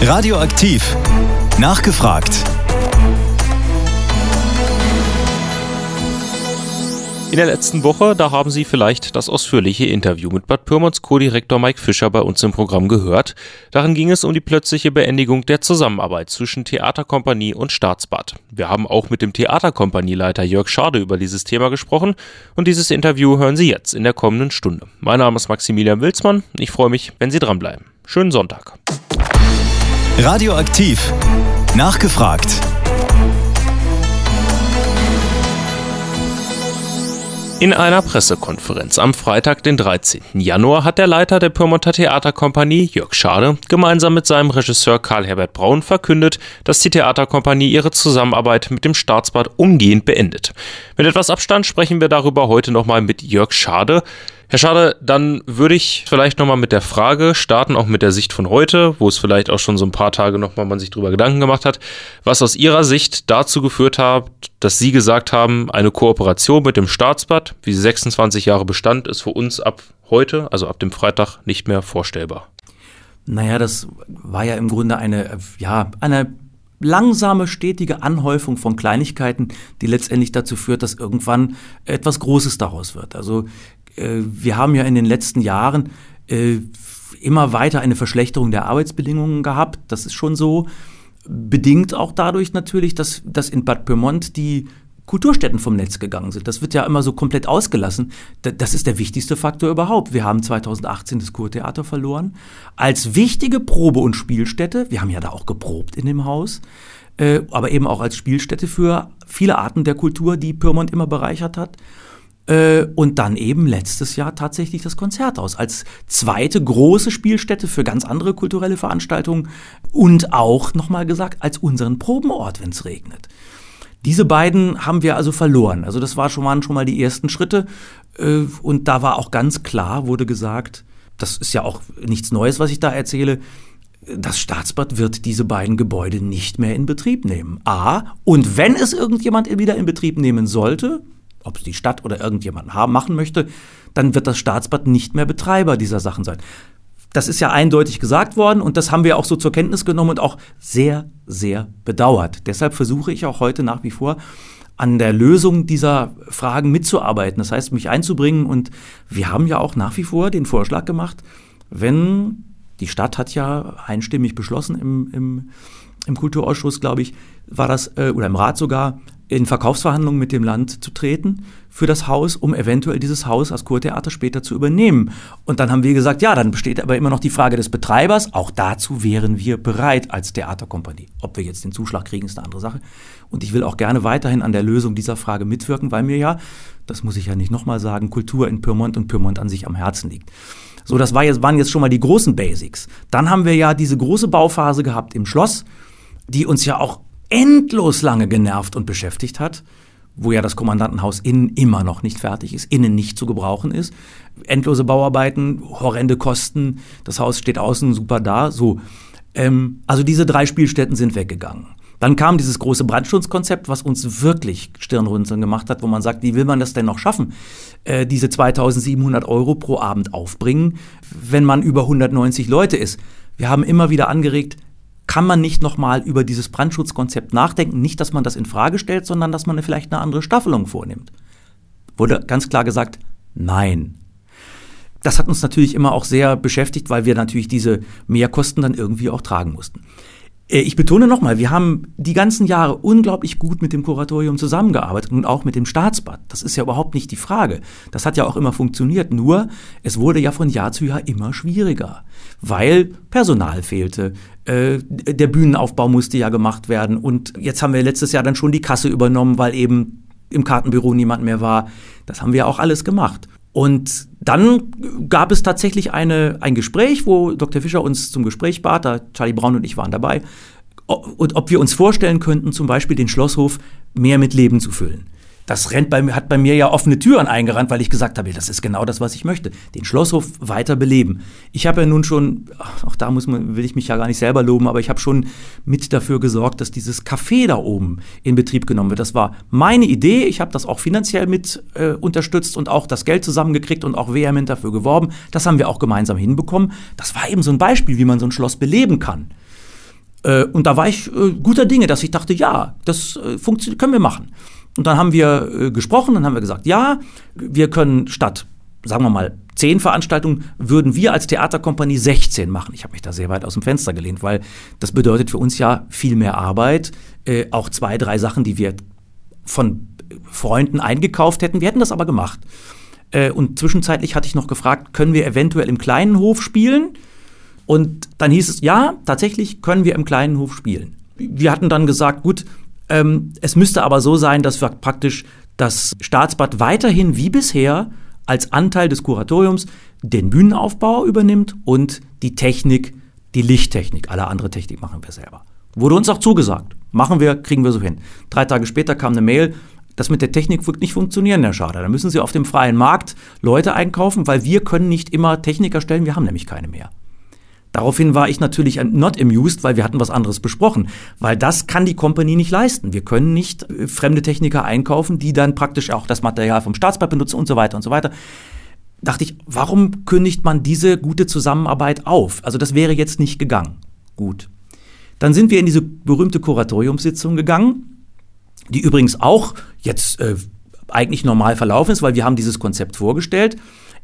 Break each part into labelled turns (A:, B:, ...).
A: Radioaktiv. Nachgefragt.
B: In der letzten Woche, da haben Sie vielleicht das ausführliche Interview mit Bad Pyrmonts Co-Direktor Mike Fischer bei uns im Programm gehört. Darin ging es um die plötzliche Beendigung der Zusammenarbeit zwischen Theaterkompanie und Staatsbad. Wir haben auch mit dem Theaterkompanieleiter Jörg Schade über dieses Thema gesprochen und dieses Interview hören Sie jetzt in der kommenden Stunde. Mein Name ist Maximilian Wilsmann. Ich freue mich, wenn Sie dranbleiben. Schönen Sonntag.
A: Radioaktiv. Nachgefragt.
B: In einer Pressekonferenz am Freitag, den 13. Januar, hat der Leiter der Pyrmonter Theaterkompanie, Jörg Schade, gemeinsam mit seinem Regisseur Karl-Herbert Braun verkündet, dass die Theaterkompanie ihre Zusammenarbeit mit dem Staatsbad umgehend beendet. Mit etwas Abstand sprechen wir darüber heute nochmal mit Jörg Schade. Herr Schade, dann würde ich vielleicht nochmal mit der Frage starten, auch mit der Sicht von heute, wo es vielleicht auch schon so ein paar Tage nochmal man sich drüber Gedanken gemacht hat, was aus Ihrer Sicht dazu geführt hat, dass Sie gesagt haben, eine Kooperation mit dem Staatsbad, wie sie 26 Jahre bestand, ist für uns ab heute, also ab dem Freitag, nicht mehr vorstellbar.
C: Naja, das war ja im Grunde eine, ja, eine langsame, stetige Anhäufung von Kleinigkeiten, die letztendlich dazu führt, dass irgendwann etwas Großes daraus wird. Also wir haben ja in den letzten Jahren äh, immer weiter eine Verschlechterung der Arbeitsbedingungen gehabt. Das ist schon so. Bedingt auch dadurch natürlich, dass, dass in Bad Pyrmont die Kulturstätten vom Netz gegangen sind. Das wird ja immer so komplett ausgelassen. Das ist der wichtigste Faktor überhaupt. Wir haben 2018 das Kurtheater verloren. Als wichtige Probe- und Spielstätte, wir haben ja da auch geprobt in dem Haus, äh, aber eben auch als Spielstätte für viele Arten der Kultur, die Pyrmont immer bereichert hat. Äh, und dann eben letztes Jahr tatsächlich das Konzerthaus als zweite große Spielstätte für ganz andere kulturelle Veranstaltungen und auch, nochmal gesagt, als unseren Probenort, wenn es regnet. Diese beiden haben wir also verloren. Also das war schon, waren schon mal die ersten Schritte. Äh, und da war auch ganz klar, wurde gesagt, das ist ja auch nichts Neues, was ich da erzähle, das Staatsbad wird diese beiden Gebäude nicht mehr in Betrieb nehmen. A. Und wenn es irgendjemand wieder in Betrieb nehmen sollte, ob es die Stadt oder irgendjemand haben, machen möchte, dann wird das Staatsbad nicht mehr Betreiber dieser Sachen sein. Das ist ja eindeutig gesagt worden und das haben wir auch so zur Kenntnis genommen und auch sehr, sehr bedauert. Deshalb versuche ich auch heute nach wie vor an der Lösung dieser Fragen mitzuarbeiten. Das heißt, mich einzubringen und wir haben ja auch nach wie vor den Vorschlag gemacht, wenn die Stadt hat ja einstimmig beschlossen im, im, im Kulturausschuss, glaube ich, war das, äh, oder im Rat sogar, in Verkaufsverhandlungen mit dem Land zu treten für das Haus, um eventuell dieses Haus als Kurtheater später zu übernehmen. Und dann haben wir gesagt, ja, dann besteht aber immer noch die Frage des Betreibers. Auch dazu wären wir bereit als Theaterkompanie. Ob wir jetzt den Zuschlag kriegen, ist eine andere Sache. Und ich will auch gerne weiterhin an der Lösung dieser Frage mitwirken, weil mir ja, das muss ich ja nicht nochmal sagen, Kultur in Pyrmont und Pyrmont an sich am Herzen liegt. So, das war jetzt, waren jetzt schon mal die großen Basics. Dann haben wir ja diese große Bauphase gehabt im Schloss, die uns ja auch endlos lange genervt und beschäftigt hat, wo ja das Kommandantenhaus innen immer noch nicht fertig ist, innen nicht zu gebrauchen ist. Endlose Bauarbeiten, horrende Kosten, das Haus steht außen super da. So, ähm, also diese drei Spielstätten sind weggegangen. Dann kam dieses große Brandschutzkonzept, was uns wirklich Stirnrunzeln gemacht hat, wo man sagt, wie will man das denn noch schaffen, äh, diese 2700 Euro pro Abend aufbringen, wenn man über 190 Leute ist. Wir haben immer wieder angeregt, kann man nicht nochmal über dieses Brandschutzkonzept nachdenken? Nicht, dass man das in Frage stellt, sondern dass man vielleicht eine andere Staffelung vornimmt. Wurde ganz klar gesagt, nein. Das hat uns natürlich immer auch sehr beschäftigt, weil wir natürlich diese Mehrkosten dann irgendwie auch tragen mussten. Äh, ich betone nochmal, wir haben die ganzen Jahre unglaublich gut mit dem Kuratorium zusammengearbeitet und auch mit dem Staatsbad. Das ist ja überhaupt nicht die Frage. Das hat ja auch immer funktioniert. Nur, es wurde ja von Jahr zu Jahr immer schwieriger, weil Personal fehlte. Äh, der Bühnenaufbau musste ja gemacht werden. Und jetzt haben wir letztes Jahr dann schon die Kasse übernommen, weil eben im Kartenbüro niemand mehr war. Das haben wir auch alles gemacht. Und dann gab es tatsächlich eine, ein Gespräch, wo Dr. Fischer uns zum Gespräch bat, da Charlie Braun und ich waren dabei, und ob wir uns vorstellen könnten, zum Beispiel den Schlosshof mehr mit Leben zu füllen das rennt bei, hat bei mir ja offene Türen eingerannt, weil ich gesagt habe, das ist genau das, was ich möchte. Den Schlosshof weiter beleben. Ich habe ja nun schon, auch da muss man, will ich mich ja gar nicht selber loben, aber ich habe schon mit dafür gesorgt, dass dieses Café da oben in Betrieb genommen wird. Das war meine Idee. Ich habe das auch finanziell mit äh, unterstützt und auch das Geld zusammengekriegt und auch vehement dafür geworben. Das haben wir auch gemeinsam hinbekommen. Das war eben so ein Beispiel, wie man so ein Schloss beleben kann. Äh, und da war ich äh, guter Dinge, dass ich dachte, ja, das äh, funktioniert, können wir machen. Und dann haben wir äh, gesprochen, dann haben wir gesagt, ja, wir können statt, sagen wir mal, zehn Veranstaltungen, würden wir als Theaterkompanie 16 machen. Ich habe mich da sehr weit aus dem Fenster gelehnt, weil das bedeutet für uns ja viel mehr Arbeit. Äh, auch zwei, drei Sachen, die wir von Freunden eingekauft hätten. Wir hätten das aber gemacht. Äh, und zwischenzeitlich hatte ich noch gefragt, können wir eventuell im kleinen Hof spielen? Und dann hieß es, ja, tatsächlich können wir im kleinen Hof spielen. Wir hatten dann gesagt, gut, ähm, es müsste aber so sein, dass praktisch das Staatsbad weiterhin wie bisher als Anteil des Kuratoriums den Bühnenaufbau übernimmt und die Technik, die Lichttechnik. Alle andere Technik machen wir selber. Wurde uns auch zugesagt. Machen wir, kriegen wir so hin. Drei Tage später kam eine Mail, das mit der Technik wird nicht funktionieren, Herr Schader. Da müssen Sie auf dem freien Markt Leute einkaufen, weil wir können nicht immer Techniker stellen, wir haben nämlich keine mehr. Daraufhin war ich natürlich not amused, weil wir hatten was anderes besprochen. Weil das kann die Kompanie nicht leisten. Wir können nicht äh, fremde Techniker einkaufen, die dann praktisch auch das Material vom Staatsbad benutzen und so weiter und so weiter. Dachte ich, warum kündigt man diese gute Zusammenarbeit auf? Also das wäre jetzt nicht gegangen. Gut. Dann sind wir in diese berühmte Kuratoriumssitzung gegangen, die übrigens auch jetzt äh, eigentlich normal verlaufen ist, weil wir haben dieses Konzept vorgestellt.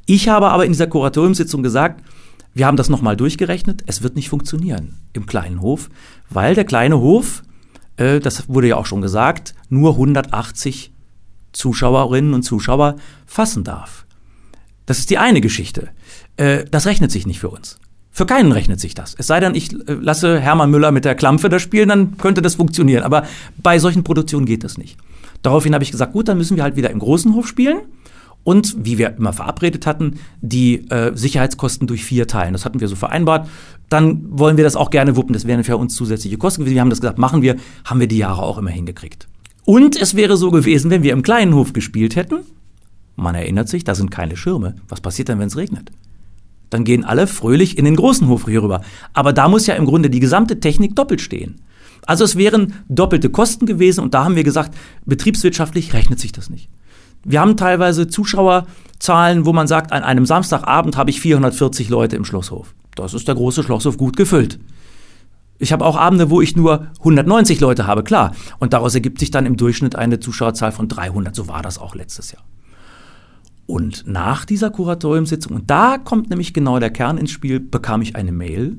C: Ich habe aber in dieser Kuratoriumssitzung gesagt, wir haben das nochmal durchgerechnet. Es wird nicht funktionieren im kleinen Hof, weil der kleine Hof, äh, das wurde ja auch schon gesagt, nur 180 Zuschauerinnen und Zuschauer fassen darf. Das ist die eine Geschichte. Äh, das rechnet sich nicht für uns. Für keinen rechnet sich das. Es sei denn, ich äh, lasse Hermann Müller mit der Klampfe das spielen, dann könnte das funktionieren. Aber bei solchen Produktionen geht das nicht. Daraufhin habe ich gesagt, gut, dann müssen wir halt wieder im großen Hof spielen und, wie wir immer verabredet hatten, die äh, Sicherheitskosten durch vier teilen. Das hatten wir so vereinbart. Dann wollen wir das auch gerne wuppen. Das wären für uns zusätzliche Kosten gewesen. Wir haben das gesagt, machen wir, haben wir die Jahre auch immer hingekriegt. Und es wäre so gewesen, wenn wir im kleinen Hof gespielt hätten. Man erinnert sich, da sind keine Schirme. Was passiert denn, wenn es regnet? Dann gehen alle fröhlich in den großen Hof hier rüber. Aber da muss ja im Grunde die gesamte Technik doppelt stehen. Also es wären doppelte Kosten gewesen und da haben wir gesagt, betriebswirtschaftlich rechnet sich das nicht. Wir haben teilweise Zuschauerzahlen, wo man sagt, an einem Samstagabend habe ich 440 Leute im Schlosshof. Das ist der große Schlosshof gut gefüllt. Ich habe auch Abende, wo ich nur 190 Leute habe, klar. Und daraus ergibt sich dann im Durchschnitt eine Zuschauerzahl von 300. So war das auch letztes Jahr. Und nach dieser Kuratoriumssitzung, und da kommt nämlich genau der Kern ins Spiel, bekam ich eine Mail,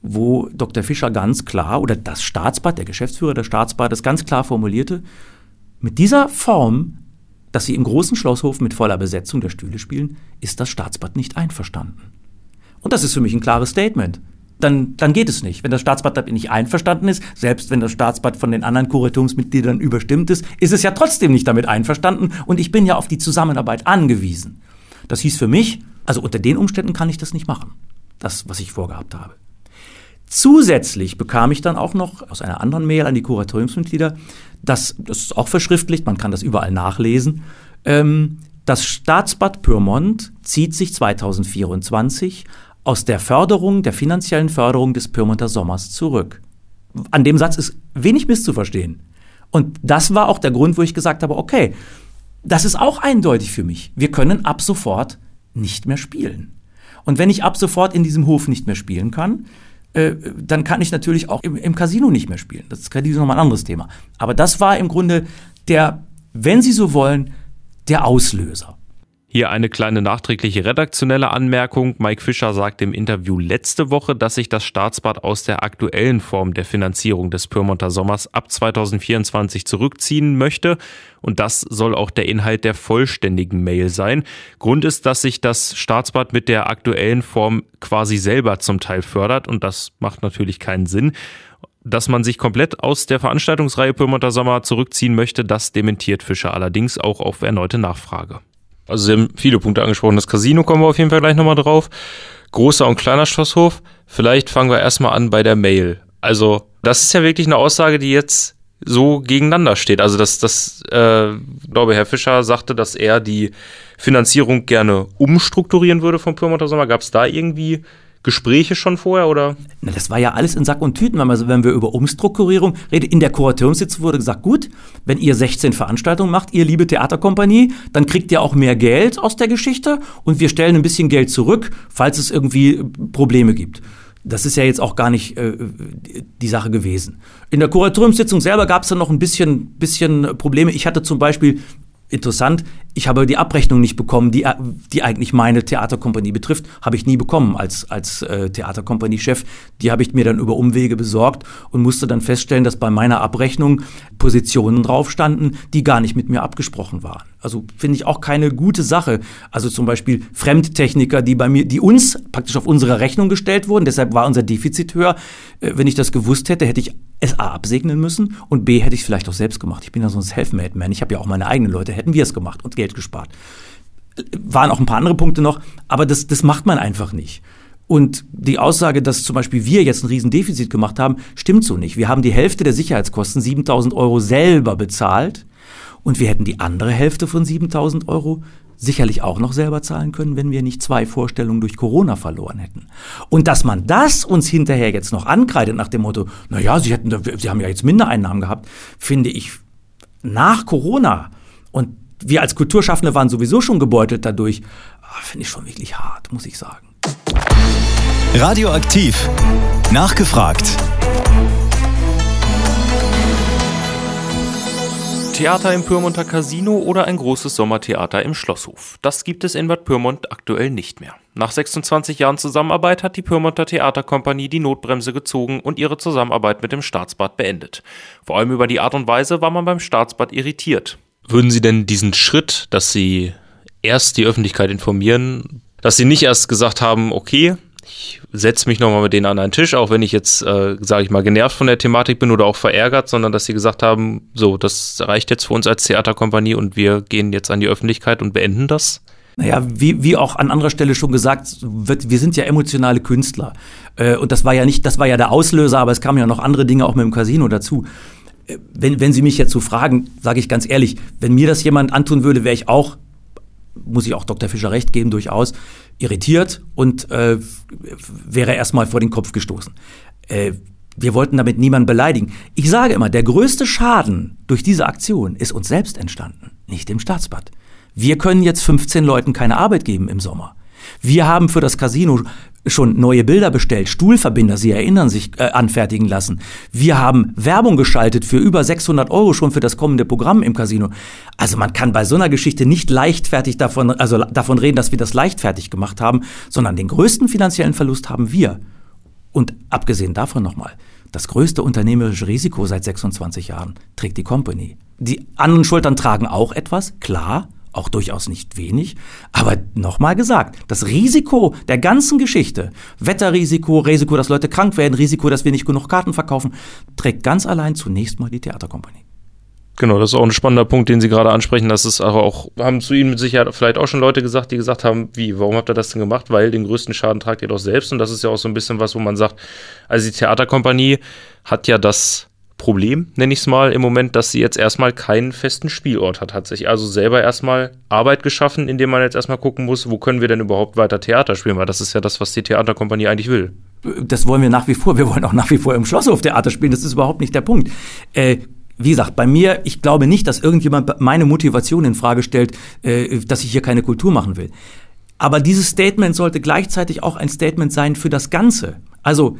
C: wo Dr. Fischer ganz klar, oder das Staatsbad, der Geschäftsführer des Staatsbades ganz klar formulierte, mit dieser Form dass sie im großen Schlosshof mit voller Besetzung der Stühle spielen, ist das Staatsbad nicht einverstanden. Und das ist für mich ein klares Statement. Dann, dann geht es nicht. Wenn das Staatsbad damit nicht einverstanden ist, selbst wenn das Staatsbad von den anderen Kuratoriumsmitgliedern überstimmt ist, ist es ja trotzdem nicht damit einverstanden und ich bin ja auf die Zusammenarbeit angewiesen. Das hieß für mich, also unter den Umständen kann ich das nicht machen. Das, was ich vorgehabt habe. Zusätzlich bekam ich dann auch noch aus einer anderen Mail an die Kuratoriumsmitglieder, das, das ist auch verschriftlicht, man kann das überall nachlesen, ähm, das Staatsbad Pyrmont zieht sich 2024 aus der Förderung, der finanziellen Förderung des Pyrmonter Sommers zurück. An dem Satz ist wenig misszuverstehen. Und das war auch der Grund, wo ich gesagt habe, okay, das ist auch eindeutig für mich. Wir können ab sofort nicht mehr spielen. Und wenn ich ab sofort in diesem Hof nicht mehr spielen kann, äh, dann kann ich natürlich auch im, im Casino nicht mehr spielen. Das ist nochmal ein anderes Thema. Aber das war im Grunde der, wenn Sie so wollen, der Auslöser.
B: Hier eine kleine nachträgliche redaktionelle Anmerkung. Mike Fischer sagte im Interview letzte Woche, dass sich das Staatsbad aus der aktuellen Form der Finanzierung des Pyrmonter Sommers ab 2024 zurückziehen möchte. Und das soll auch der Inhalt der vollständigen Mail sein. Grund ist, dass sich das Staatsbad mit der aktuellen Form quasi selber zum Teil fördert. Und das macht natürlich keinen Sinn. Dass man sich komplett aus der Veranstaltungsreihe Pyrmonter Sommer zurückziehen möchte, das dementiert Fischer allerdings auch auf erneute Nachfrage. Also Sie haben viele Punkte angesprochen. Das Casino kommen wir auf jeden Fall gleich nochmal drauf. Großer und kleiner Schlosshof. Vielleicht fangen wir erstmal an bei der Mail. Also, das ist ja wirklich eine Aussage, die jetzt so gegeneinander steht. Also, dass das, äh, glaube Herr Fischer sagte, dass er die Finanzierung gerne umstrukturieren würde vom Pyrmonter Sommer. Gab es da irgendwie Gespräche schon vorher oder?
C: Na, das war ja alles in Sack und Tüten, wenn, man, wenn wir über Umstrukturierung reden. In der Kuratoriumssitzung wurde gesagt, gut, wenn ihr 16 Veranstaltungen macht, ihr liebe Theaterkompanie, dann kriegt ihr auch mehr Geld aus der Geschichte und wir stellen ein bisschen Geld zurück, falls es irgendwie Probleme gibt. Das ist ja jetzt auch gar nicht äh, die Sache gewesen. In der Kuratoriumssitzung selber gab es dann noch ein bisschen, bisschen Probleme. Ich hatte zum Beispiel interessant, ich habe die Abrechnung nicht bekommen, die, die eigentlich meine Theaterkompanie betrifft, habe ich nie bekommen als, als äh, Theaterkompanie-Chef. Die habe ich mir dann über Umwege besorgt und musste dann feststellen, dass bei meiner Abrechnung Positionen drauf standen, die gar nicht mit mir abgesprochen waren. Also finde ich auch keine gute Sache. Also zum Beispiel Fremdtechniker, die bei mir, die uns praktisch auf unsere Rechnung gestellt wurden, deshalb war unser Defizit höher. Äh, wenn ich das gewusst hätte, hätte ich es A absegnen müssen und B hätte ich es vielleicht auch selbst gemacht. Ich bin ja so ein Selfmade-Man. Ich habe ja auch meine eigenen Leute, hätten wir es gemacht und Geld gespart. Waren auch ein paar andere Punkte noch, aber das, das macht man einfach nicht. Und die Aussage, dass zum Beispiel wir jetzt ein Riesendefizit gemacht haben, stimmt so nicht. Wir haben die Hälfte der Sicherheitskosten, 7000 Euro, selber bezahlt und wir hätten die andere Hälfte von 7000 Euro sicherlich auch noch selber zahlen können, wenn wir nicht zwei Vorstellungen durch Corona verloren hätten. Und dass man das uns hinterher jetzt noch ankreidet nach dem Motto, na ja, Sie hätten, Sie haben ja jetzt Mindereinnahmen gehabt, finde ich nach Corona und wir als Kulturschaffende waren sowieso schon gebeutelt dadurch, ah, finde ich schon wirklich hart, muss ich sagen.
A: Radioaktiv. Nachgefragt.
B: Theater im Pyrmonter Casino oder ein großes Sommertheater im Schlosshof. Das gibt es in Bad Pyrmont aktuell nicht mehr. Nach 26 Jahren Zusammenarbeit hat die Pyrmonter Theaterkompanie die Notbremse gezogen und ihre Zusammenarbeit mit dem Staatsbad beendet. Vor allem über die Art und Weise war man beim Staatsbad irritiert. Würden Sie denn diesen Schritt, dass Sie erst die Öffentlichkeit informieren, dass Sie nicht erst gesagt haben, okay, setze mich nochmal mit denen an einen Tisch, auch wenn ich jetzt, äh, sage ich mal, genervt von der Thematik bin oder auch verärgert, sondern dass sie gesagt haben, so, das reicht jetzt für uns als Theaterkompanie und wir gehen jetzt an die Öffentlichkeit und beenden das?
C: Naja, wie, wie auch an anderer Stelle schon gesagt wird, wir sind ja emotionale Künstler. Äh, und das war ja nicht, das war ja der Auslöser, aber es kamen ja noch andere Dinge auch mit dem Casino dazu. Äh, wenn, wenn Sie mich jetzt so fragen, sage ich ganz ehrlich, wenn mir das jemand antun würde, wäre ich auch muss ich auch Dr. Fischer recht geben, durchaus irritiert und äh, wäre erstmal vor den Kopf gestoßen. Äh, wir wollten damit niemanden beleidigen. Ich sage immer, der größte Schaden durch diese Aktion ist uns selbst entstanden, nicht dem Staatsbad. Wir können jetzt 15 Leuten keine Arbeit geben im Sommer. Wir haben für das Casino schon neue Bilder bestellt, Stuhlverbinder, Sie erinnern sich, äh, anfertigen lassen. Wir haben Werbung geschaltet für über 600 Euro schon für das kommende Programm im Casino. Also man kann bei so einer Geschichte nicht leichtfertig davon, also davon reden, dass wir das leichtfertig gemacht haben, sondern den größten finanziellen Verlust haben wir. Und abgesehen davon nochmal, das größte unternehmerische Risiko seit 26 Jahren trägt die Company. Die anderen Schultern tragen auch etwas, klar, auch durchaus nicht wenig. Aber nochmal gesagt, das Risiko der ganzen Geschichte, Wetterrisiko, Risiko, dass Leute krank werden, Risiko, dass wir nicht genug Karten verkaufen, trägt ganz allein zunächst mal die Theaterkompanie.
B: Genau, das ist auch ein spannender Punkt, den Sie gerade ansprechen. Das ist aber auch, haben zu Ihnen mit Sicherheit vielleicht auch schon Leute gesagt, die gesagt haben, wie, warum habt ihr das denn gemacht? Weil den größten Schaden tragt ihr doch selbst. Und das ist ja auch so ein bisschen was, wo man sagt, also die Theaterkompanie hat ja das Problem, nenne ich es mal, im Moment, dass sie jetzt erstmal keinen festen Spielort hat. Hat sich also selber erstmal Arbeit geschaffen, indem man jetzt erstmal gucken muss, wo können wir denn überhaupt weiter Theater spielen, weil das ist ja das, was die Theaterkompanie eigentlich will.
C: Das wollen wir nach wie vor. Wir wollen auch nach wie vor im Schlosshof Theater spielen. Das ist überhaupt nicht der Punkt. Äh, wie gesagt, bei mir, ich glaube nicht, dass irgendjemand meine Motivation in Frage stellt, äh, dass ich hier keine Kultur machen will. Aber dieses Statement sollte gleichzeitig auch ein Statement sein für das Ganze. Also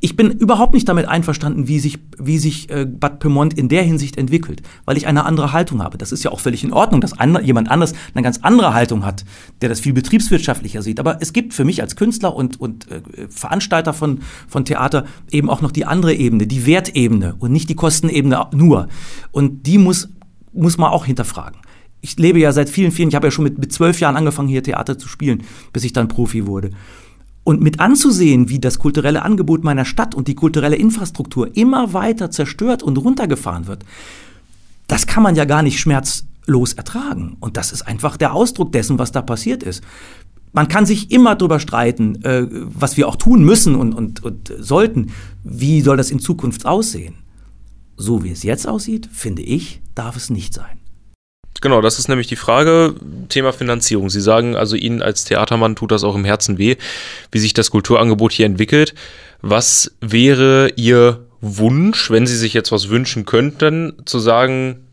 C: ich bin überhaupt nicht damit einverstanden, wie sich, wie sich äh, Bad Pyrmont in der Hinsicht entwickelt, weil ich eine andere Haltung habe. Das ist ja auch völlig in Ordnung, dass andre, jemand anders eine ganz andere Haltung hat, der das viel betriebswirtschaftlicher sieht. Aber es gibt für mich als Künstler und, und äh, Veranstalter von, von Theater eben auch noch die andere Ebene, die Wertebene und nicht die Kostenebene nur. Und die muss, muss man auch hinterfragen. Ich lebe ja seit vielen, vielen, ich habe ja schon mit, mit zwölf Jahren angefangen, hier Theater zu spielen, bis ich dann Profi wurde. Und mit anzusehen, wie das kulturelle Angebot meiner Stadt und die kulturelle Infrastruktur immer weiter zerstört und runtergefahren wird, das kann man ja gar nicht schmerzlos ertragen. Und das ist einfach der Ausdruck dessen, was da passiert ist. Man kann sich immer darüber streiten, äh, was wir auch tun müssen und, und, und sollten. Wie soll das in Zukunft aussehen? So wie es jetzt aussieht, finde ich, darf es nicht sein.
B: Genau, das ist nämlich die Frage. Thema Finanzierung. Sie sagen also, Ihnen als Theatermann tut das auch im Herzen weh, wie sich das Kulturangebot hier entwickelt. Was wäre Ihr Wunsch, wenn Sie sich jetzt was wünschen könnten, zu sagen,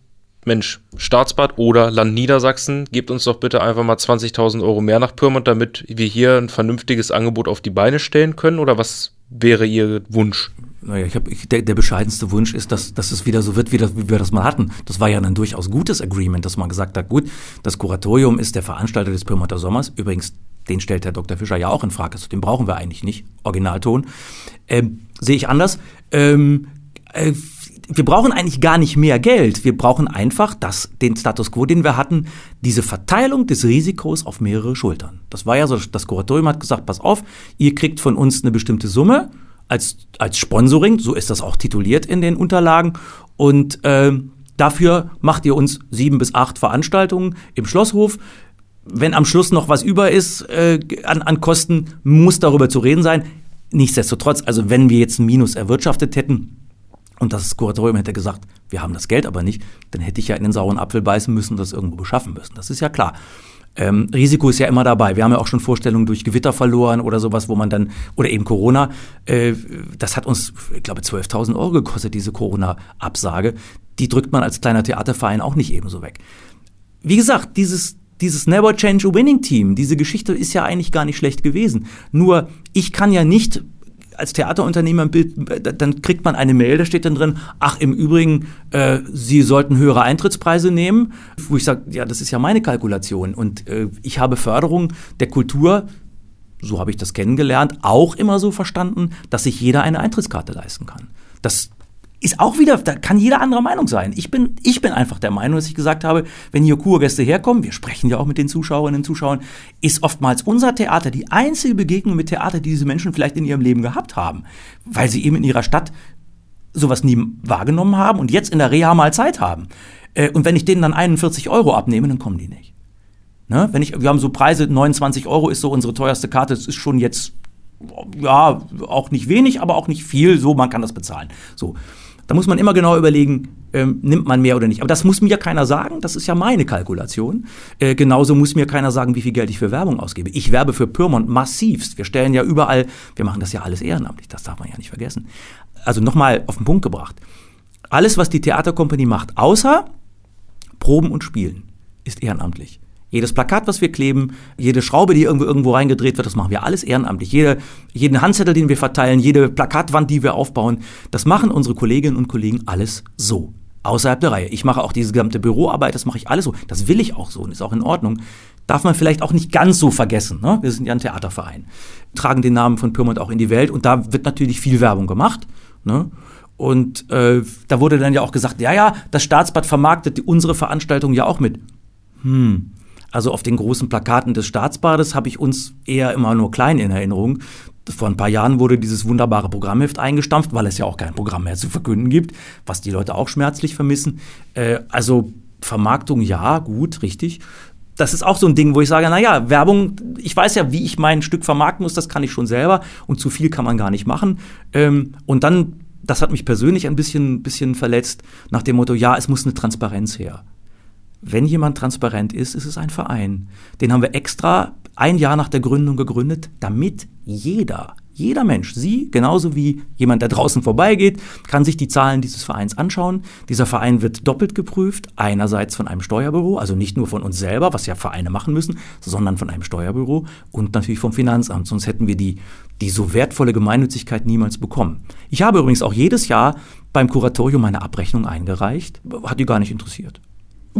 B: Mensch, Staatsbad oder Land Niedersachsen, gebt uns doch bitte einfach mal 20.000 Euro mehr nach Pyrmont, damit wir hier ein vernünftiges Angebot auf die Beine stellen können? Oder was wäre Ihr Wunsch?
C: Naja, ich hab, ich, der, der bescheidenste Wunsch ist, dass, dass es wieder so wird, wie, das, wie wir das mal hatten. Das war ja ein durchaus gutes Agreement, dass man gesagt hat, gut, das Kuratorium ist der Veranstalter des Pyrmonter Sommers. Übrigens, den stellt Herr Dr. Fischer ja auch in Frage. Also den brauchen wir eigentlich nicht, Originalton. Ähm, Sehe ich anders. Ähm, äh, wir brauchen eigentlich gar nicht mehr Geld. Wir brauchen einfach das, den Status quo, den wir hatten, diese Verteilung des Risikos auf mehrere Schultern. Das war ja so, das Kuratorium hat gesagt, pass auf, ihr kriegt von uns eine bestimmte Summe als, als Sponsoring, so ist das auch tituliert in den Unterlagen. Und äh, dafür macht ihr uns sieben bis acht Veranstaltungen im Schlosshof. Wenn am Schluss noch was über ist äh, an, an Kosten, muss darüber zu reden sein. Nichtsdestotrotz, also wenn wir jetzt ein Minus erwirtschaftet hätten, und das Kuratorium hätte gesagt, wir haben das Geld aber nicht, dann hätte ich ja in den sauren Apfel beißen müssen und das irgendwo beschaffen müssen. Das ist ja klar. Ähm, Risiko ist ja immer dabei. Wir haben ja auch schon Vorstellungen durch Gewitter verloren oder sowas, wo man dann, oder eben Corona, äh, das hat uns, ich glaube, 12.000 Euro gekostet, diese Corona-Absage. Die drückt man als kleiner Theaterverein auch nicht ebenso weg. Wie gesagt, dieses, dieses Never Change a Winning Team, diese Geschichte ist ja eigentlich gar nicht schlecht gewesen. Nur, ich kann ja nicht als Theaterunternehmer dann kriegt man eine Mail, da steht dann drin, ach im Übrigen, äh, Sie sollten höhere Eintrittspreise nehmen, wo ich sage, ja, das ist ja meine Kalkulation und äh, ich habe Förderung der Kultur, so habe ich das kennengelernt, auch immer so verstanden, dass sich jeder eine Eintrittskarte leisten kann. Das ist auch wieder, da kann jeder anderer Meinung sein. Ich bin, ich bin einfach der Meinung, dass ich gesagt habe, wenn hier Kurgäste herkommen, wir sprechen ja auch mit den Zuschauerinnen und Zuschauern, ist oftmals unser Theater die einzige Begegnung mit Theater, die diese Menschen vielleicht in ihrem Leben gehabt haben, weil sie eben in ihrer Stadt sowas nie wahrgenommen haben und jetzt in der Reha mal Zeit haben. Äh, und wenn ich denen dann 41 Euro abnehme, dann kommen die nicht. Ne? Wenn ich, wir haben so Preise, 29 Euro ist so unsere teuerste Karte, das ist schon jetzt, ja, auch nicht wenig, aber auch nicht viel, so, man kann das bezahlen. So. Da muss man immer genau überlegen, ähm, nimmt man mehr oder nicht. Aber das muss mir keiner sagen, das ist ja meine Kalkulation. Äh, genauso muss mir keiner sagen, wie viel Geld ich für Werbung ausgebe. Ich werbe für Pyrmont massivst. Wir stellen ja überall, wir machen das ja alles ehrenamtlich, das darf man ja nicht vergessen. Also nochmal auf den Punkt gebracht. Alles, was die Theaterkompanie macht, außer Proben und Spielen, ist ehrenamtlich. Jedes Plakat, was wir kleben, jede Schraube, die irgendwo, irgendwo reingedreht wird, das machen wir alles ehrenamtlich. Jede, jeden Handzettel, den wir verteilen, jede Plakatwand, die wir aufbauen, das machen unsere Kolleginnen und Kollegen alles so. Außerhalb der Reihe. Ich mache auch diese gesamte Büroarbeit, das mache ich alles so. Das will ich auch so und ist auch in Ordnung. Darf man vielleicht auch nicht ganz so vergessen. Ne? Wir sind ja ein Theaterverein. Tragen den Namen von Pyrmont auch in die Welt und da wird natürlich viel Werbung gemacht. Ne? Und äh, da wurde dann ja auch gesagt, ja, ja, das Staatsbad vermarktet unsere Veranstaltung ja auch mit. Hm, also auf den großen Plakaten des Staatsbades habe ich uns eher immer nur klein in Erinnerung. Vor ein paar Jahren wurde dieses wunderbare Programmheft eingestampft, weil es ja auch kein Programm mehr zu verkünden gibt, was die Leute auch schmerzlich vermissen. Äh, also Vermarktung ja, gut, richtig. Das ist auch so ein Ding, wo ich sage, naja, Werbung, ich weiß ja, wie ich mein Stück vermarkten muss, das kann ich schon selber und zu viel kann man gar nicht machen. Ähm, und dann, das hat mich persönlich ein bisschen, bisschen verletzt, nach dem Motto, ja, es muss eine Transparenz her. Wenn jemand transparent ist, ist es ein Verein. Den haben wir extra ein Jahr nach der Gründung gegründet, damit jeder, jeder Mensch, Sie genauso wie jemand, der draußen vorbeigeht, kann sich die Zahlen dieses Vereins anschauen. Dieser Verein wird doppelt geprüft, einerseits von einem Steuerbüro, also nicht nur von uns selber, was ja Vereine machen müssen, sondern von einem Steuerbüro und natürlich vom Finanzamt, sonst hätten wir die, die so wertvolle Gemeinnützigkeit niemals bekommen. Ich habe übrigens auch jedes Jahr beim Kuratorium meine Abrechnung eingereicht, hat die gar nicht interessiert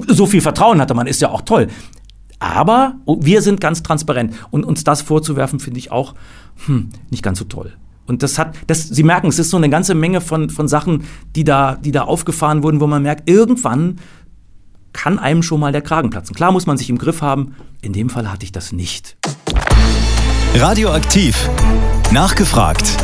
C: so viel Vertrauen hatte man, ist ja auch toll. Aber wir sind ganz transparent. Und uns das vorzuwerfen, finde ich auch hm, nicht ganz so toll. Und das hat, das, Sie merken, es ist so eine ganze Menge von, von Sachen, die da, die da aufgefahren wurden, wo man merkt, irgendwann kann einem schon mal der Kragen platzen. Klar muss man sich im Griff haben. In dem Fall hatte ich das nicht.
A: Radioaktiv. Nachgefragt.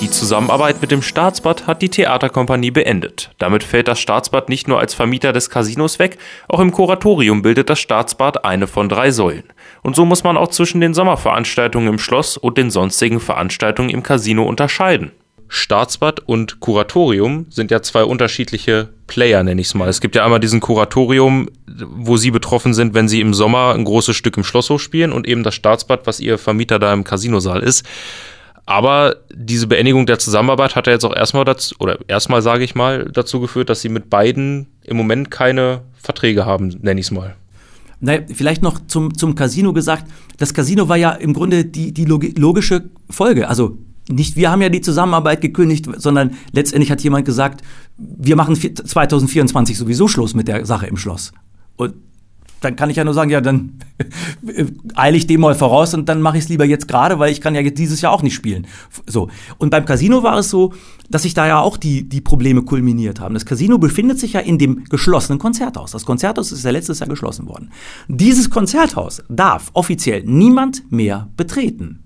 B: Die Zusammenarbeit mit dem Staatsbad hat die Theaterkompanie beendet. Damit fällt das Staatsbad nicht nur als Vermieter des Casinos weg, auch im Kuratorium bildet das Staatsbad eine von drei Säulen. Und so muss man auch zwischen den Sommerveranstaltungen im Schloss und den sonstigen Veranstaltungen im Casino unterscheiden. Staatsbad und Kuratorium sind ja zwei unterschiedliche Player, nenne ich es mal. Es gibt ja einmal diesen Kuratorium, wo Sie betroffen sind, wenn Sie im Sommer ein großes Stück im Schlosshof spielen und eben das Staatsbad, was Ihr Vermieter da im Casinosaal ist. Aber diese Beendigung der Zusammenarbeit hat ja jetzt auch erstmal dazu, oder erstmal sage ich mal, dazu geführt, dass sie mit beiden im Moment keine Verträge haben, nenne ich es mal.
C: Naja, vielleicht noch zum, zum Casino gesagt. Das Casino war ja im Grunde die, die logische Folge. Also nicht wir haben ja die Zusammenarbeit gekündigt, sondern letztendlich hat jemand gesagt, wir machen 2024 sowieso Schluss mit der Sache im Schloss. Und dann kann ich ja nur sagen, ja, dann eile ich dem mal voraus und dann mache ich es lieber jetzt gerade, weil ich kann ja jetzt dieses Jahr auch nicht spielen. So. Und beim Casino war es so, dass sich da ja auch die, die Probleme kulminiert haben. Das Casino befindet sich ja in dem geschlossenen Konzerthaus. Das Konzerthaus ist ja letztes Jahr geschlossen worden. Dieses Konzerthaus darf offiziell niemand mehr betreten.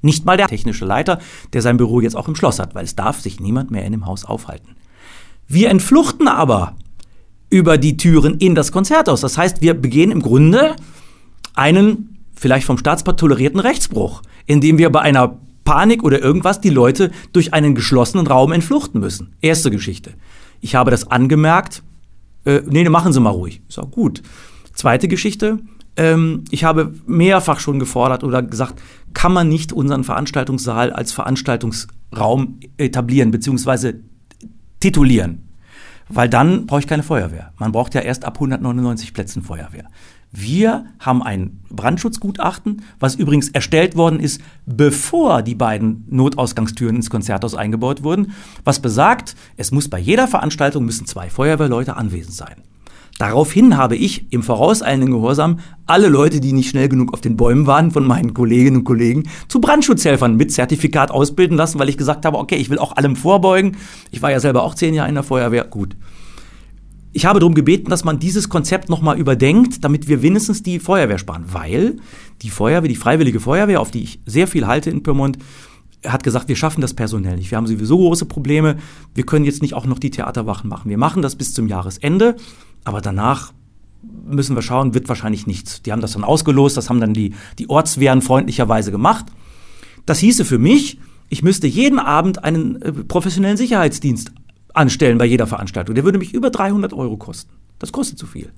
C: Nicht mal der technische Leiter, der sein Büro jetzt auch im Schloss hat, weil es darf sich niemand mehr in dem Haus aufhalten. Wir entfluchten aber über die Türen in das Konzerthaus. Das heißt, wir begehen im Grunde einen vielleicht vom Staatspat tolerierten Rechtsbruch, indem wir bei einer Panik oder irgendwas die Leute durch einen geschlossenen Raum entfluchten müssen. Erste Geschichte. Ich habe das angemerkt. Äh, nee, machen Sie mal ruhig. Ist auch gut. Zweite Geschichte. Ähm, ich habe mehrfach schon gefordert oder gesagt, kann man nicht unseren Veranstaltungssaal als Veranstaltungsraum etablieren bzw. titulieren. Weil dann brauche ich keine Feuerwehr. Man braucht ja erst ab 199 Plätzen Feuerwehr. Wir haben ein Brandschutzgutachten, was übrigens erstellt worden ist, bevor die beiden Notausgangstüren ins Konzerthaus eingebaut wurden, was besagt, es muss bei jeder Veranstaltung müssen zwei Feuerwehrleute anwesend sein. Daraufhin habe ich im vorauseilenden Gehorsam alle Leute, die nicht schnell genug auf den Bäumen waren, von meinen Kolleginnen und Kollegen zu Brandschutzhelfern mit Zertifikat ausbilden lassen, weil ich gesagt habe, okay, ich will auch allem vorbeugen. Ich war ja selber auch zehn Jahre in der Feuerwehr. Gut. Ich habe darum gebeten, dass man dieses Konzept nochmal überdenkt, damit wir wenigstens die Feuerwehr sparen, weil die Feuerwehr, die Freiwillige Feuerwehr, auf die ich sehr viel halte in Pyrmont, hat gesagt, wir schaffen das personell nicht. Wir haben sowieso große Probleme. Wir können jetzt nicht auch noch die Theaterwachen machen. Wir machen das bis zum Jahresende. Aber danach müssen wir schauen, wird wahrscheinlich nichts. Die haben das dann ausgelost, das haben dann die, die Ortswehren freundlicherweise gemacht. Das hieße für mich, ich müsste jeden Abend einen äh, professionellen Sicherheitsdienst anstellen bei jeder Veranstaltung. Der würde mich über 300 Euro kosten. Das kostet zu viel.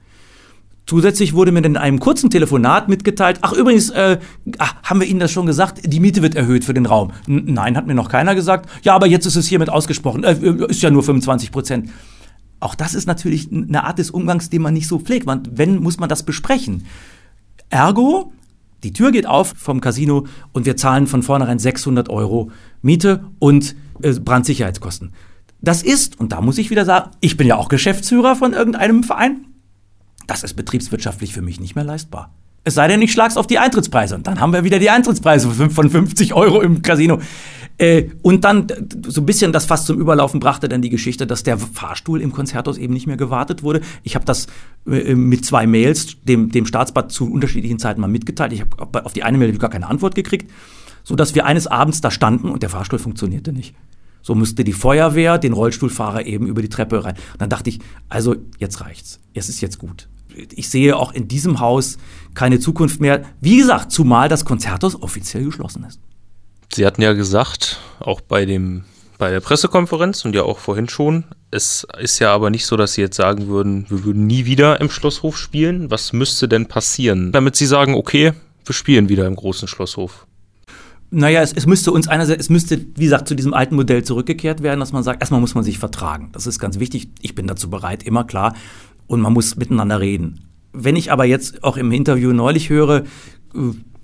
C: Zusätzlich wurde mir in einem kurzen Telefonat mitgeteilt, ach übrigens, äh, ach, haben wir Ihnen das schon gesagt, die Miete wird erhöht für den Raum. N nein, hat mir noch keiner gesagt. Ja, aber jetzt ist es hiermit ausgesprochen, äh, ist ja nur 25 Prozent. Auch das ist natürlich eine Art des Umgangs, den man nicht so pflegt. Man, wenn, muss man das besprechen. Ergo, die Tür geht auf vom Casino und wir zahlen von vornherein 600 Euro Miete und äh, Brandsicherheitskosten. Das ist, und da muss ich wieder sagen, ich bin ja auch Geschäftsführer von irgendeinem Verein, das ist betriebswirtschaftlich für mich nicht mehr leistbar. Es sei denn, ich schlag's auf die Eintrittspreise und dann haben wir wieder die Eintrittspreise von 50 Euro im Casino. Äh, und dann so ein bisschen das fast zum Überlaufen brachte dann die Geschichte, dass der Fahrstuhl im Konzerthaus eben nicht mehr gewartet wurde. Ich habe das äh, mit zwei Mails dem, dem Staatsbad zu unterschiedlichen Zeiten mal mitgeteilt. Ich habe auf die eine Mail gar keine Antwort gekriegt, sodass wir eines Abends da standen und der Fahrstuhl funktionierte nicht. So musste die Feuerwehr den Rollstuhlfahrer eben über die Treppe rein. Und dann dachte ich, also jetzt reicht's. Es ist jetzt gut. Ich sehe auch in diesem Haus keine Zukunft mehr. Wie gesagt, zumal das Konzerthaus offiziell geschlossen ist.
B: Sie hatten ja gesagt, auch bei dem bei der Pressekonferenz und ja auch vorhin schon, es ist ja aber nicht so, dass Sie jetzt sagen würden, wir würden nie wieder im Schlosshof spielen. Was müsste denn passieren, damit Sie sagen, okay, wir spielen wieder im großen Schlosshof?
C: Naja, es, es müsste uns einerseits, es müsste, wie gesagt, zu diesem alten Modell zurückgekehrt werden, dass man sagt, erstmal muss man sich vertragen. Das ist ganz wichtig. Ich bin dazu bereit, immer klar. Und man muss miteinander reden. Wenn ich aber jetzt auch im Interview neulich höre, äh,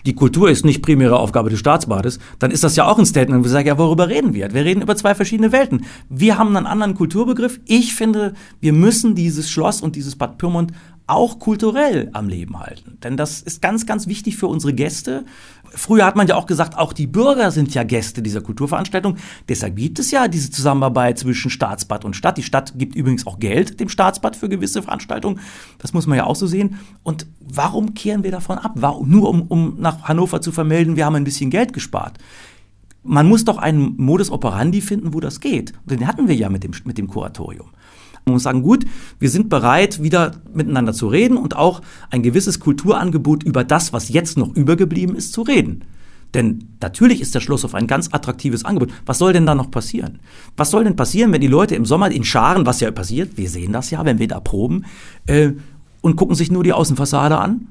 C: die Kultur ist nicht primäre Aufgabe des Staatsbades, dann ist das ja auch ein Statement, wo wir sagen, ja, worüber reden wir? Wir reden über zwei verschiedene Welten. Wir haben einen anderen Kulturbegriff. Ich finde, wir müssen dieses Schloss und dieses Bad Pyrmont auch kulturell am Leben halten. Denn das ist ganz, ganz wichtig für unsere Gäste. Früher hat man ja auch gesagt, auch die Bürger sind ja Gäste dieser Kulturveranstaltung. Deshalb gibt es ja diese Zusammenarbeit zwischen Staatsbad und Stadt. Die Stadt gibt übrigens auch Geld dem Staatsbad für gewisse Veranstaltungen. Das muss man ja auch so sehen. Und warum kehren wir davon ab? Warum, nur um, um nach Hannover zu vermelden, wir haben ein bisschen Geld gespart. Man muss doch einen Modus operandi finden, wo das geht. Den hatten wir ja mit dem, mit dem Kuratorium. Man muss sagen, gut, wir sind bereit, wieder miteinander zu reden und auch ein gewisses Kulturangebot über das, was jetzt noch übergeblieben ist, zu reden. Denn natürlich ist der Schlosshof ein ganz attraktives Angebot. Was soll denn da noch passieren? Was soll denn passieren, wenn die Leute im Sommer in Scharen, was ja passiert, wir sehen das ja, wenn wir da proben, äh, und gucken sich nur die Außenfassade an?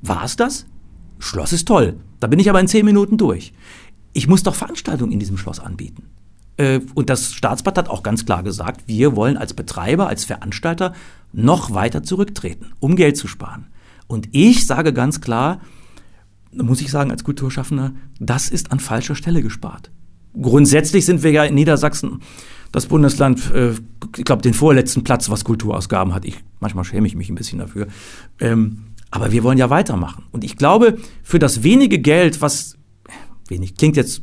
C: War es das? Schloss ist toll. Da bin ich aber in zehn Minuten durch. ich muss doch Veranstaltungen in diesem Schloss anbieten. Äh, und das Staatsbad hat auch ganz klar gesagt, wir wollen als Betreiber, als Veranstalter noch weiter zurücktreten, um Geld zu sparen. Und ich sage ganz klar, muss ich sagen, als Kulturschaffender, das ist an falscher Stelle gespart. Grundsätzlich sind wir ja in Niedersachsen das Bundesland, äh, ich glaube, den vorletzten Platz, was Kulturausgaben hat. Ich, manchmal schäme ich mich ein bisschen dafür. Ähm, aber wir wollen ja weitermachen. Und ich glaube, für das wenige Geld, was, wenig, klingt jetzt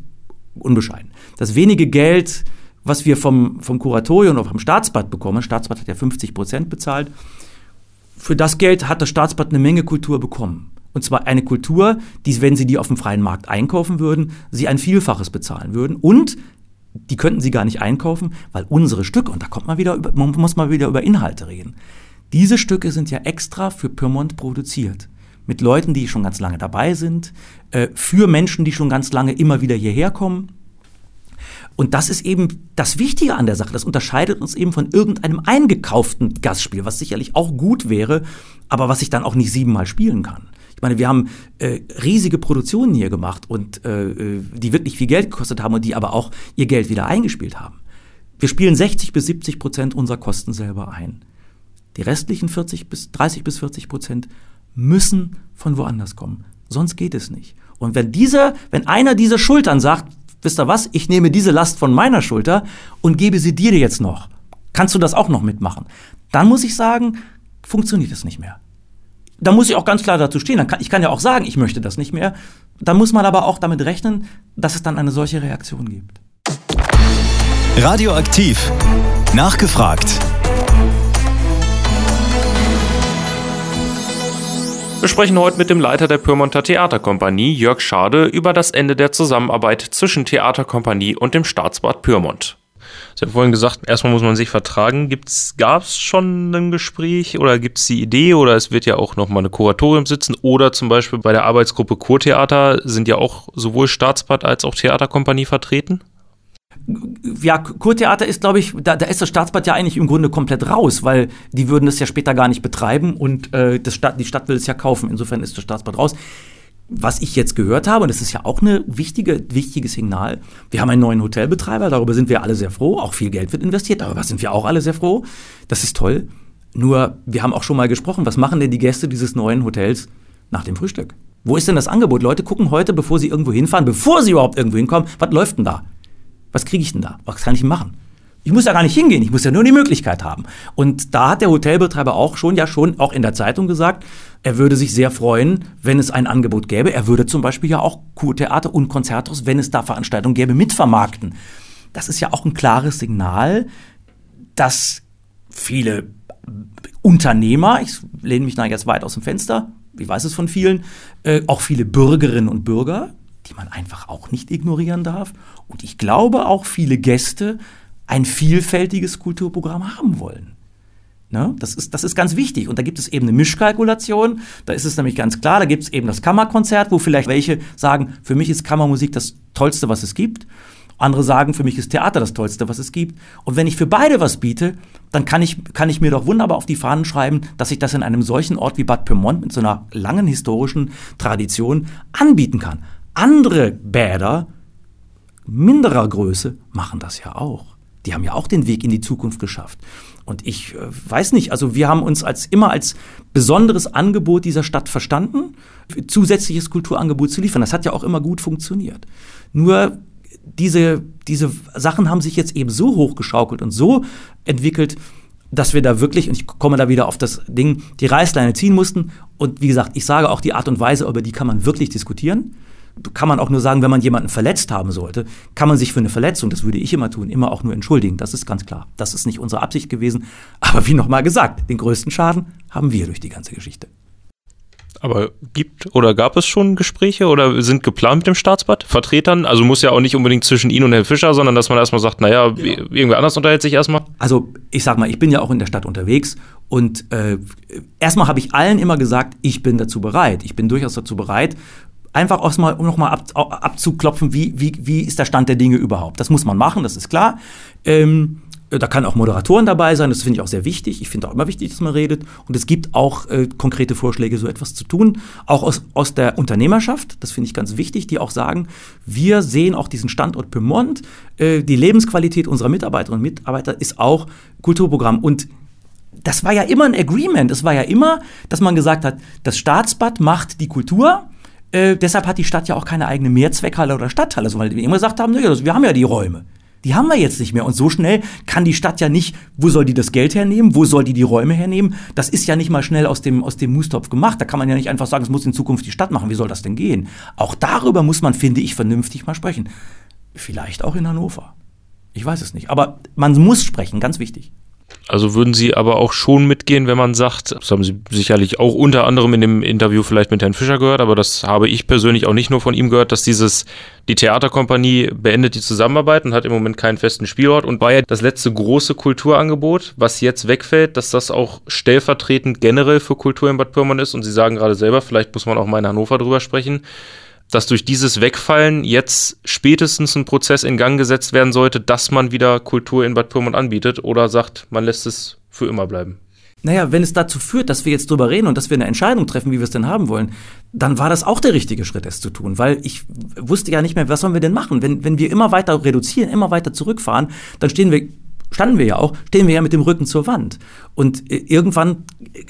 C: unbescheiden, das wenige Geld, was wir vom, vom Kuratorium oder vom Staatsbad bekommen, Staatsbad hat ja 50 Prozent bezahlt, für das Geld hat das Staatsbad eine Menge Kultur bekommen. Und zwar eine Kultur, die, wenn sie die auf dem freien Markt einkaufen würden, sie ein Vielfaches bezahlen würden. Und die könnten sie gar nicht einkaufen, weil unsere Stücke, und da kommt man wieder über, man muss mal wieder über Inhalte reden. Diese Stücke sind ja extra für Pyrmont produziert. Mit Leuten, die schon ganz lange dabei sind, äh, für Menschen, die schon ganz lange immer wieder hierher kommen. Und das ist eben das Wichtige an der Sache. Das unterscheidet uns eben von irgendeinem eingekauften Gastspiel, was sicherlich auch gut wäre, aber was ich dann auch nicht siebenmal spielen kann. Ich meine, wir haben äh, riesige Produktionen hier gemacht und äh, äh, die wirklich viel Geld gekostet haben und die aber auch ihr Geld wieder eingespielt haben. Wir spielen 60 bis 70 Prozent unserer Kosten selber ein. Die restlichen 40 bis 30 bis 40 Prozent müssen von woanders kommen. Sonst geht es nicht. Und wenn dieser, wenn einer dieser Schultern sagt, wisst ihr was, ich nehme diese Last von meiner Schulter und gebe sie dir jetzt noch, kannst du das auch noch mitmachen? Dann muss ich sagen, funktioniert es nicht mehr da muss ich auch ganz klar dazu stehen. Ich kann ja auch sagen, ich möchte das nicht mehr. Dann muss man aber auch damit rechnen, dass es dann eine solche Reaktion gibt.
A: Radioaktiv. Nachgefragt.
B: Wir sprechen heute mit dem Leiter der Pyrmonter Theaterkompanie, Jörg Schade, über das Ende der Zusammenarbeit zwischen Theaterkompanie und dem Staatsbad Pyrmont. Sie haben vorhin gesagt, erstmal muss man sich vertragen. Gab es schon ein Gespräch oder gibt es die Idee oder es wird ja auch nochmal eine Kuratorium sitzen oder zum Beispiel bei der Arbeitsgruppe Kurtheater sind ja auch sowohl Staatsbad als auch Theaterkompanie vertreten?
C: Ja, Kurtheater ist, glaube ich, da, da ist das Staatsbad ja eigentlich im Grunde komplett raus, weil die würden das ja später gar nicht betreiben und äh, das Stadt, die Stadt will es ja kaufen. Insofern ist das Staatsbad raus was ich jetzt gehört habe, und das ist ja auch ein wichtige, wichtiges Signal, wir haben einen neuen Hotelbetreiber, darüber sind wir alle sehr froh, auch viel Geld wird investiert, darüber sind wir auch alle sehr froh. Das ist toll. Nur, wir haben auch schon mal gesprochen, was machen denn die Gäste dieses neuen Hotels nach dem Frühstück? Wo ist denn das Angebot? Leute gucken heute, bevor sie irgendwo hinfahren, bevor sie überhaupt irgendwo hinkommen, was läuft denn da? Was kriege ich denn da? Was kann ich machen? Ich muss ja gar nicht hingehen, ich muss ja nur die Möglichkeit haben. Und da hat der Hotelbetreiber auch schon, ja schon, auch in der Zeitung gesagt, er würde sich sehr freuen, wenn es ein Angebot gäbe. Er würde zum Beispiel ja auch Kurtheater und Konzerthaus, wenn es da Veranstaltungen gäbe, mitvermarkten. Das ist ja auch ein klares Signal, dass viele Unternehmer, ich lehne mich da jetzt weit aus dem Fenster, ich weiß es von vielen, äh, auch viele Bürgerinnen und Bürger, die man einfach auch nicht ignorieren darf. Und ich glaube auch viele Gäste ein vielfältiges Kulturprogramm haben wollen. Ne? Das, ist, das ist ganz wichtig. Und da gibt es eben eine Mischkalkulation. Da ist es nämlich ganz klar, da gibt es eben das Kammerkonzert, wo vielleicht welche sagen, für mich ist Kammermusik das Tollste, was es gibt. Andere sagen, für mich ist Theater das Tollste, was es gibt. Und wenn ich für beide was biete, dann kann ich, kann ich mir doch wunderbar auf die Fahnen schreiben, dass ich das in einem solchen Ort wie Bad Pyrmont mit so einer langen historischen Tradition anbieten kann. Andere Bäder minderer Größe machen das ja auch die haben ja auch den Weg in die Zukunft geschafft. Und ich äh, weiß nicht, also wir haben uns als immer als besonderes Angebot dieser Stadt verstanden, zusätzliches Kulturangebot zu liefern. Das hat ja auch immer gut funktioniert. Nur diese, diese Sachen haben sich jetzt eben so hochgeschaukelt und so entwickelt, dass wir da wirklich, und ich komme da wieder auf das Ding, die Reißleine ziehen mussten. Und wie gesagt, ich sage auch die Art und Weise, über die kann man wirklich diskutieren kann man auch nur sagen, wenn man jemanden verletzt haben sollte, kann man sich für eine Verletzung, das würde ich immer tun, immer auch nur entschuldigen. Das ist ganz klar. Das ist nicht unsere Absicht gewesen. Aber wie nochmal gesagt, den größten Schaden haben wir durch die ganze Geschichte.
B: Aber gibt oder gab es schon Gespräche oder sind geplant mit dem Staatsbad? Vertretern? Also muss ja auch nicht unbedingt zwischen Ihnen und Herrn Fischer, sondern dass man erstmal sagt, naja, genau. irgendwer anders unterhält sich erstmal.
C: Also ich sag mal, ich bin ja auch in der Stadt unterwegs und äh, erstmal habe ich allen immer gesagt, ich bin dazu bereit. Ich bin durchaus dazu bereit, einfach auch mal, um nochmal ab, abzuklopfen, wie, wie, wie ist der Stand der Dinge überhaupt. Das muss man machen, das ist klar. Ähm, Äh, da kann auch Moderatoren dabei sein, das finde ich auch sehr wichtig. Ich finde auch immer wichtig, dass man redet. Und es gibt auch äh, konkrete Vorschläge, so etwas zu tun. Auch aus, aus der Unternehmerschaft, das finde ich ganz wichtig, die auch sagen, wir sehen auch diesen Standort Pyrmont. Äh, die Lebensqualität unserer Mitarbeiterinnen und Mitarbeiter ist auch Kulturprogramm. Und das war ja immer ein Agreement. Es war ja immer, dass man gesagt hat, das Staatsbad macht die Kultur. Äh, deshalb hat die Stadt ja auch keine eigene Mehrzweckhalle oder Stadthalle, weil wir immer gesagt haben, naja, wir haben ja die Räume. Die haben wir jetzt nicht mehr. Und so schnell kann die Stadt ja nicht, wo soll die das Geld hernehmen? Wo soll die die Räume hernehmen? Das ist ja nicht mal schnell aus dem, aus dem Mustopf gemacht. Da kann man ja nicht einfach sagen, es muss in Zukunft die Stadt machen. Wie soll das denn gehen? Auch darüber muss man, finde ich, vernünftig mal sprechen. Vielleicht auch in Hannover. Ich weiß es nicht. Aber man muss sprechen, ganz wichtig.
B: Also würden Sie aber auch schon mitgehen, wenn man sagt, das haben Sie sicherlich auch unter anderem in dem Interview vielleicht mit Herrn Fischer gehört, aber das habe ich persönlich auch nicht nur von ihm gehört, dass dieses, die Theaterkompanie beendet die Zusammenarbeit und hat im Moment keinen festen Spielort und war das letzte große Kulturangebot, was jetzt wegfällt, dass das auch stellvertretend generell für Kultur in Bad Pyrmont ist. Und Sie sagen gerade selber, vielleicht muss man auch mal in Hannover drüber sprechen dass durch dieses Wegfallen jetzt spätestens ein Prozess in Gang gesetzt werden sollte, dass man wieder Kultur in Bad Pyrmont anbietet oder sagt, man lässt es für immer bleiben?
C: Naja, wenn es dazu führt, dass wir jetzt drüber reden und dass wir eine Entscheidung treffen, wie wir es denn haben wollen, dann war das auch der richtige Schritt, es zu tun. Weil ich wusste ja nicht mehr, was sollen wir denn machen? Wenn, wenn wir immer weiter reduzieren, immer weiter zurückfahren, dann stehen wir standen wir ja auch, stehen wir ja mit dem Rücken zur Wand. Und äh, irgendwann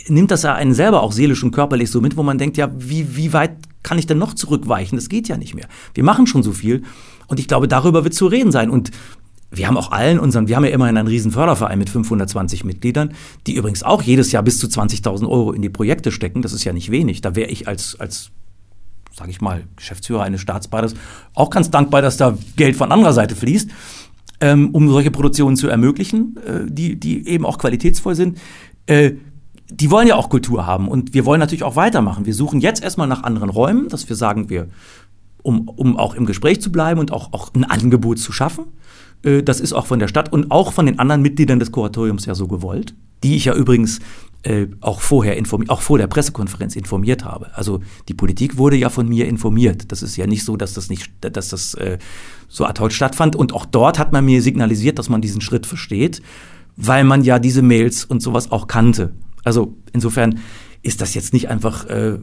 C: nimmt das ja einen selber auch seelisch und körperlich so mit, wo man denkt, ja, wie, wie weit kann ich denn noch zurückweichen? Das geht ja nicht mehr. Wir machen schon so viel. Und ich glaube, darüber wird zu reden sein. Und wir haben auch allen unseren, wir haben ja immerhin einen riesen Förderverein mit 520 Mitgliedern, die übrigens auch jedes Jahr bis zu 20.000 Euro in die Projekte stecken. Das ist ja nicht wenig. Da wäre ich als, als sage ich mal, Geschäftsführer eines Staatsbades auch ganz dankbar, dass da Geld von anderer Seite fließt, ähm, um solche Produktionen zu ermöglichen, äh, die, die eben auch qualitätsvoll sind. Äh, die wollen ja auch Kultur haben und wir wollen natürlich auch weitermachen. Wir suchen jetzt erstmal nach anderen Räumen, dass wir sagen, wir, um, um auch im Gespräch zu bleiben und auch, auch ein Angebot zu schaffen. Äh, das ist auch von der Stadt und auch von den anderen Mitgliedern des Kuratoriums ja so gewollt, die ich ja übrigens äh, auch vorher informiert, auch vor der Pressekonferenz informiert habe. Also die Politik wurde ja von mir informiert. Das ist ja nicht so, dass das nicht, dass das äh, so ad hoc stattfand. Und auch dort hat man mir signalisiert, dass man diesen Schritt versteht, weil man ja diese Mails und sowas auch kannte. Also insofern ist das jetzt nicht einfach, äh,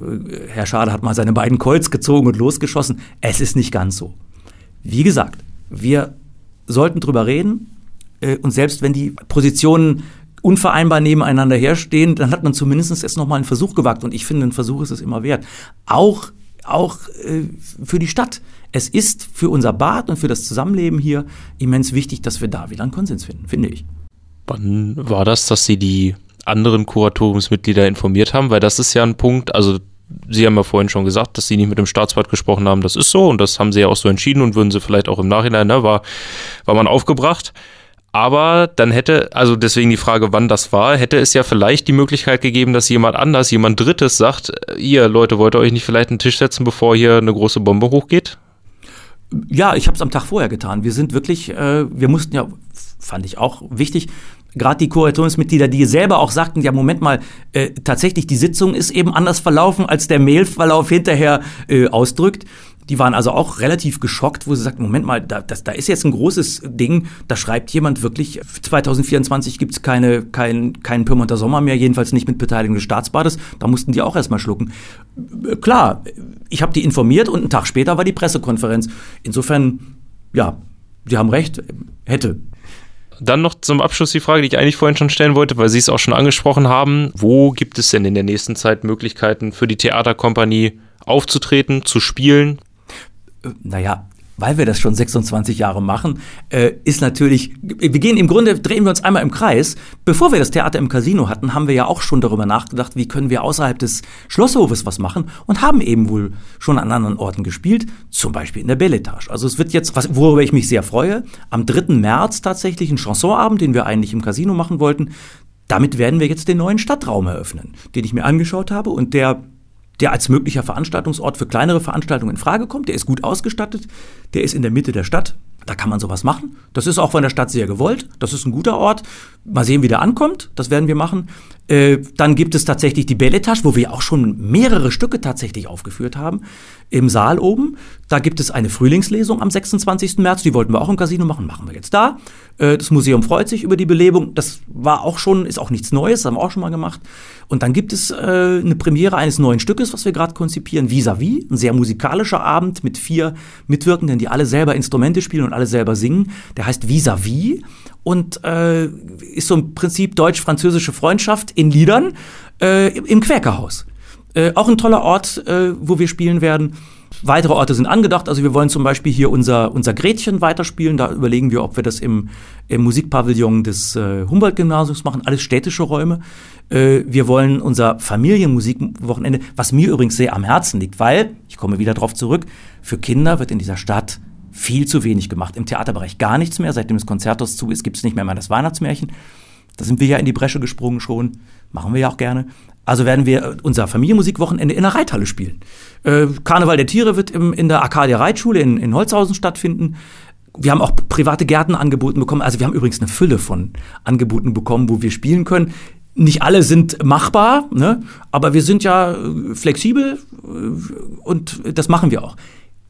C: Herr Schade hat mal seine beiden Colts gezogen und losgeschossen. Es ist nicht ganz so. Wie gesagt, wir sollten drüber reden äh, und selbst wenn die Positionen unvereinbar nebeneinander herstehen, dann hat man zumindest jetzt nochmal einen Versuch gewagt und ich finde, ein Versuch ist es immer wert. Auch, auch äh, für die Stadt. Es ist für unser Bad und für das Zusammenleben hier immens wichtig, dass wir da wieder einen Konsens finden, finde ich.
B: Wann war das, dass Sie die anderen Kuratoriumsmitglieder informiert haben, weil das ist ja ein Punkt, also Sie haben ja vorhin schon gesagt, dass Sie nicht mit dem Staatsrat gesprochen haben, das ist so und das haben Sie ja auch so entschieden und würden Sie vielleicht auch im Nachhinein, ne, war, war man aufgebracht. Aber dann hätte, also deswegen die Frage, wann das war, hätte es ja vielleicht die Möglichkeit gegeben, dass jemand anders, jemand Drittes sagt, ihr Leute, wollt ihr euch nicht vielleicht einen Tisch setzen, bevor hier eine große Bombe hochgeht?
C: Ja, ich habe es am Tag vorher getan. Wir sind wirklich, äh, wir mussten ja, fand ich auch wichtig, gerade die Kuratoriumsmitglieder, die selber auch sagten, ja, Moment mal, äh, tatsächlich, die Sitzung ist eben anders verlaufen, als der Mailverlauf hinterher äh, ausdrückt. Die waren also auch relativ geschockt, wo sie sagten, Moment mal, da, das, da ist jetzt ein großes Ding, da schreibt jemand wirklich, 2024 gibt es keine, kein, keinen Pyrmonter Sommer mehr, jedenfalls nicht mit Beteiligung des Staatsbades. Da mussten die auch erstmal schlucken. Äh, klar, ich habe die informiert und einen Tag später war die Pressekonferenz. Insofern, ja, Sie haben recht, hätte
B: dann noch zum Abschluss die Frage, die ich eigentlich vorhin schon stellen wollte, weil Sie es auch schon angesprochen haben. Wo gibt es denn in der nächsten Zeit Möglichkeiten für die Theaterkompanie aufzutreten, zu spielen?
C: Äh, naja, weil wir das schon 26 Jahre machen, äh, ist natürlich, wir gehen im Grunde, drehen wir uns einmal im Kreis. Bevor wir das Theater im Casino hatten, haben wir ja auch schon darüber nachgedacht, wie können wir außerhalb des Schlosshofes was machen und haben eben wohl schon an anderen Orten gespielt, zum Beispiel in der Belletage. Also es wird jetzt, was, worüber ich mich sehr freue, am 3. März tatsächlich ein Chansonabend, den wir eigentlich im Casino machen wollten. Damit werden wir jetzt den neuen Stadtraum eröffnen, den ich mir angeschaut habe und der der als möglicher Veranstaltungsort für kleinere Veranstaltungen in Frage kommt. Der ist gut ausgestattet, der ist in der Mitte der Stadt. Da kann man sowas machen. Das ist auch von der Stadt sehr gewollt. Das ist ein guter Ort. Mal sehen, wie der ankommt. Das werden wir machen. Äh, dann gibt es tatsächlich die Belletage, wo wir auch schon mehrere Stücke tatsächlich aufgeführt haben, im Saal oben. Da gibt es eine Frühlingslesung am 26. März, die wollten wir auch im Casino machen, machen wir jetzt da. Äh, das Museum freut sich über die Belebung, das war auch schon, ist auch nichts Neues, haben wir auch schon mal gemacht. Und dann gibt es äh, eine Premiere eines neuen Stückes, was wir gerade konzipieren, Vis-à-vis, ein sehr musikalischer Abend mit vier Mitwirkenden, die alle selber Instrumente spielen und alle selber singen. Der heißt Vis-à-vis und äh, ist so im Prinzip deutsch-französische Freundschaft in Liedern äh, im Quäkerhaus. Äh, auch ein toller Ort, äh, wo wir spielen werden. Weitere Orte sind angedacht. Also wir wollen zum Beispiel hier unser, unser Gretchen weiterspielen. Da überlegen wir, ob wir das im, im Musikpavillon des äh, Humboldt-Gymnasiums machen. Alles städtische Räume. Äh, wir wollen unser Familienmusikwochenende, was mir übrigens sehr am Herzen liegt, weil, ich komme wieder darauf zurück, für Kinder wird in dieser Stadt viel zu wenig gemacht. Im Theaterbereich gar nichts mehr. Seitdem das Konzerthaus zu ist, gibt es nicht mehr mal das Weihnachtsmärchen. Da sind wir ja in die Bresche gesprungen schon. Machen wir ja auch gerne. Also werden wir äh, unser Familienmusikwochenende in der Reithalle spielen. Äh, Karneval der Tiere wird im, in der Arcadia Reitschule in, in Holzhausen stattfinden. Wir haben auch private Gärten angeboten bekommen. Also wir haben übrigens eine Fülle von Angeboten bekommen, wo wir spielen können. Nicht alle sind machbar, ne? aber wir sind ja äh, flexibel und das machen wir auch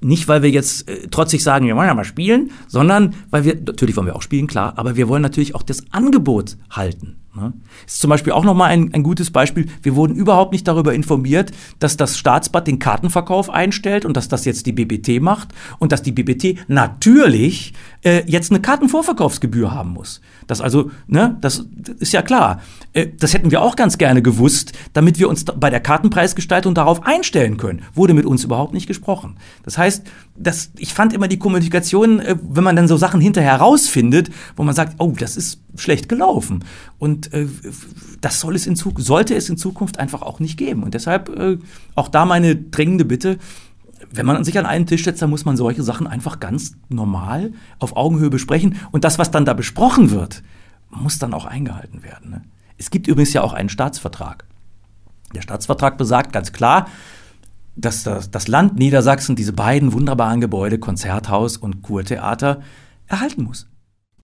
C: nicht, weil wir jetzt äh, trotzig sagen, wir wollen ja mal spielen, sondern weil wir, natürlich wollen wir auch spielen, klar, aber wir wollen natürlich auch das Angebot halten. Ne? Ist zum Beispiel auch nochmal ein, ein gutes Beispiel. Wir wurden überhaupt nicht darüber informiert, dass das Staatsbad den Kartenverkauf einstellt und dass das jetzt die BBT macht und dass die BBT natürlich äh, jetzt eine Kartenvorverkaufsgebühr haben muss. Das also, ne, das ist ja klar. Äh, das hätten wir auch ganz gerne gewusst, damit wir uns bei der Kartenpreisgestaltung darauf einstellen können. Wurde mit uns überhaupt nicht gesprochen. Das heißt, das, ich fand immer die Kommunikation, äh, wenn man dann so Sachen hinterher rausfindet, wo man sagt, oh, das ist schlecht gelaufen. Und äh, das soll es in Zukunft, sollte es in Zukunft einfach auch nicht geben. Und deshalb äh, auch da meine dringende Bitte, wenn man sich an einen Tisch setzt, dann muss man solche Sachen einfach ganz normal auf Augenhöhe besprechen. Und das, was dann da besprochen wird, muss dann auch eingehalten werden. Ne? Es gibt übrigens ja auch einen Staatsvertrag. Der Staatsvertrag besagt ganz klar, dass das, das Land Niedersachsen diese beiden wunderbaren Gebäude, Konzerthaus und Kurtheater, erhalten muss.